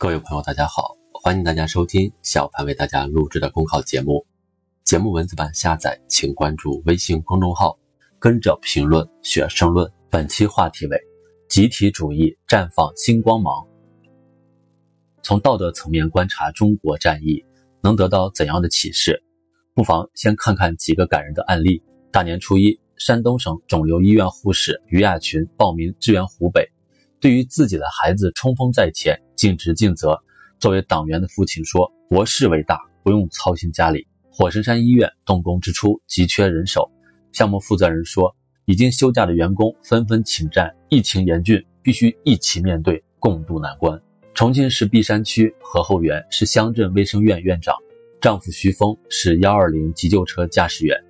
各位朋友，大家好，欢迎大家收听小潘为大家录制的公考节目。节目文字版下载，请关注微信公众号，跟着评论学申论。本期话题为：集体主义绽放新光芒。从道德层面观察中国战役，能得到怎样的启示？不妨先看看几个感人的案例。大年初一，山东省肿瘤医院护士于亚群报名支援湖北。对于自己的孩子冲锋在前、尽职尽责，作为党员的父亲说：“国事为大，不用操心家里。”火神山医院动工之初急缺人手，项目负责人说：“已经休假的员工纷纷请战，疫情严峻，必须一起面对，共度难关。”重庆市璧山区何厚元是乡镇卫生院院长，丈夫徐峰是幺二零急救车驾驶员，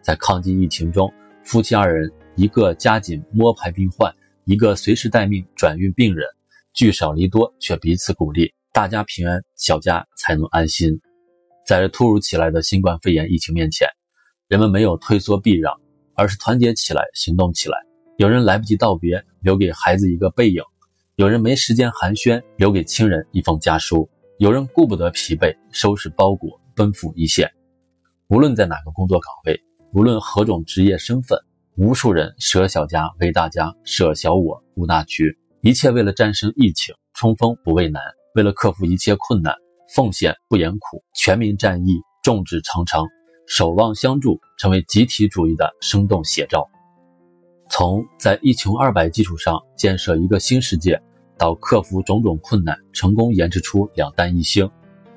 在抗击疫情中，夫妻二人一个加紧摸排病患。一个随时待命转运病人，聚少离多却彼此鼓励，大家平安，小家才能安心。在这突如其来的新冠肺炎疫情面前，人们没有退缩避让，而是团结起来行动起来。有人来不及道别，留给孩子一个背影；有人没时间寒暄，留给亲人一封家书；有人顾不得疲惫，收拾包裹奔赴一线。无论在哪个工作岗位，无论何种职业身份。无数人舍小家为大家，舍小我顾大局，一切为了战胜疫情，冲锋不畏难，为了克服一切困难，奉献不言苦，全民战役，众志成城，守望相助，成为集体主义的生动写照。从在一穷二白基础上建设一个新世界，到克服种种困难，成功研制出两弹一星；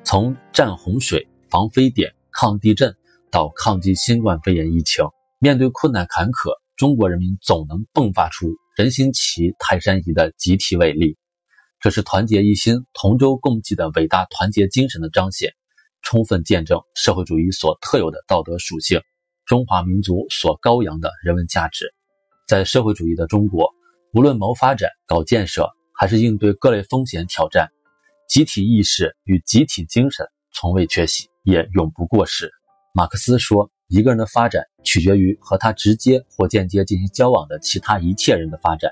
从战洪水、防非典、抗地震，到抗击新冠肺炎疫情。面对困难坎坷，中国人民总能迸发出人心齐、泰山移的集体伟力。这是团结一心、同舟共济的伟大团结精神的彰显，充分见证社会主义所特有的道德属性，中华民族所高扬的人文价值。在社会主义的中国，无论谋发展、搞建设，还是应对各类风险挑战，集体意识与集体精神从未缺席，也永不过时。马克思说。一个人的发展取决于和他直接或间接进行交往的其他一切人的发展。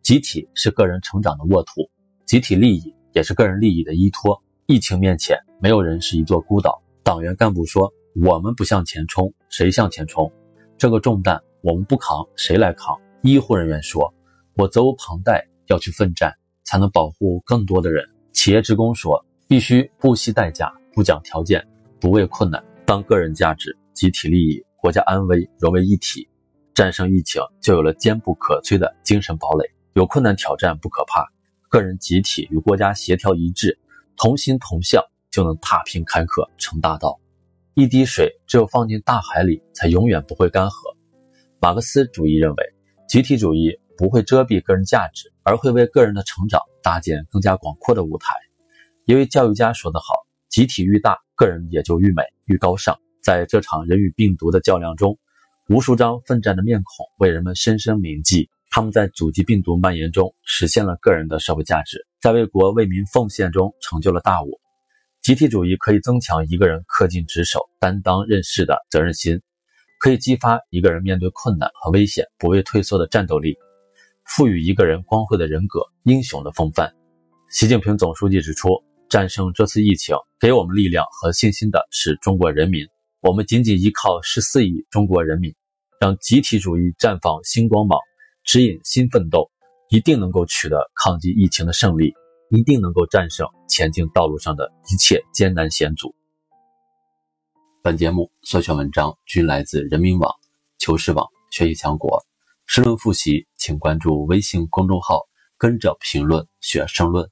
集体是个人成长的沃土，集体利益也是个人利益的依托。疫情面前，没有人是一座孤岛。党员干部说：“我们不向前冲，谁向前冲？这个重担我们不扛，谁来扛？”医护人员说：“我责无旁贷，要去奋战，才能保护更多的人。”企业职工说：“必须不惜代价，不讲条件，不畏困难，当个人价值。”集体利益、国家安危融为一体，战胜疫情就有了坚不可摧的精神堡垒。有困难挑战不可怕，个人集体与国家协调一致，同心同向，就能踏平坎坷成大道。一滴水只有放进大海里，才永远不会干涸。马克思主义认为，集体主义不会遮蔽个人价值，而会为个人的成长搭建更加广阔的舞台。一位教育家说得好：“集体愈大，个人也就愈美愈高尚。”在这场人与病毒的较量中，无数张奋战的面孔为人们深深铭记。他们在阻击病毒蔓延中实现了个人的社会价值，在为国为民奉献中成就了大我。集体主义可以增强一个人恪尽职守、担当任事的责任心，可以激发一个人面对困难和危险不畏退缩的战斗力，赋予一个人光辉的人格、英雄的风范。习近平总书记指出，战胜这次疫情，给我们力量和信心的是中国人民。我们仅仅依靠十四亿中国人民，让集体主义绽放新光芒，指引新奋斗，一定能够取得抗击疫情的胜利，一定能够战胜前进道路上的一切艰难险阻。本节目所选文章均来自人民网、求是网、学习强国。申论复习，请关注微信公众号，跟着评论学申论。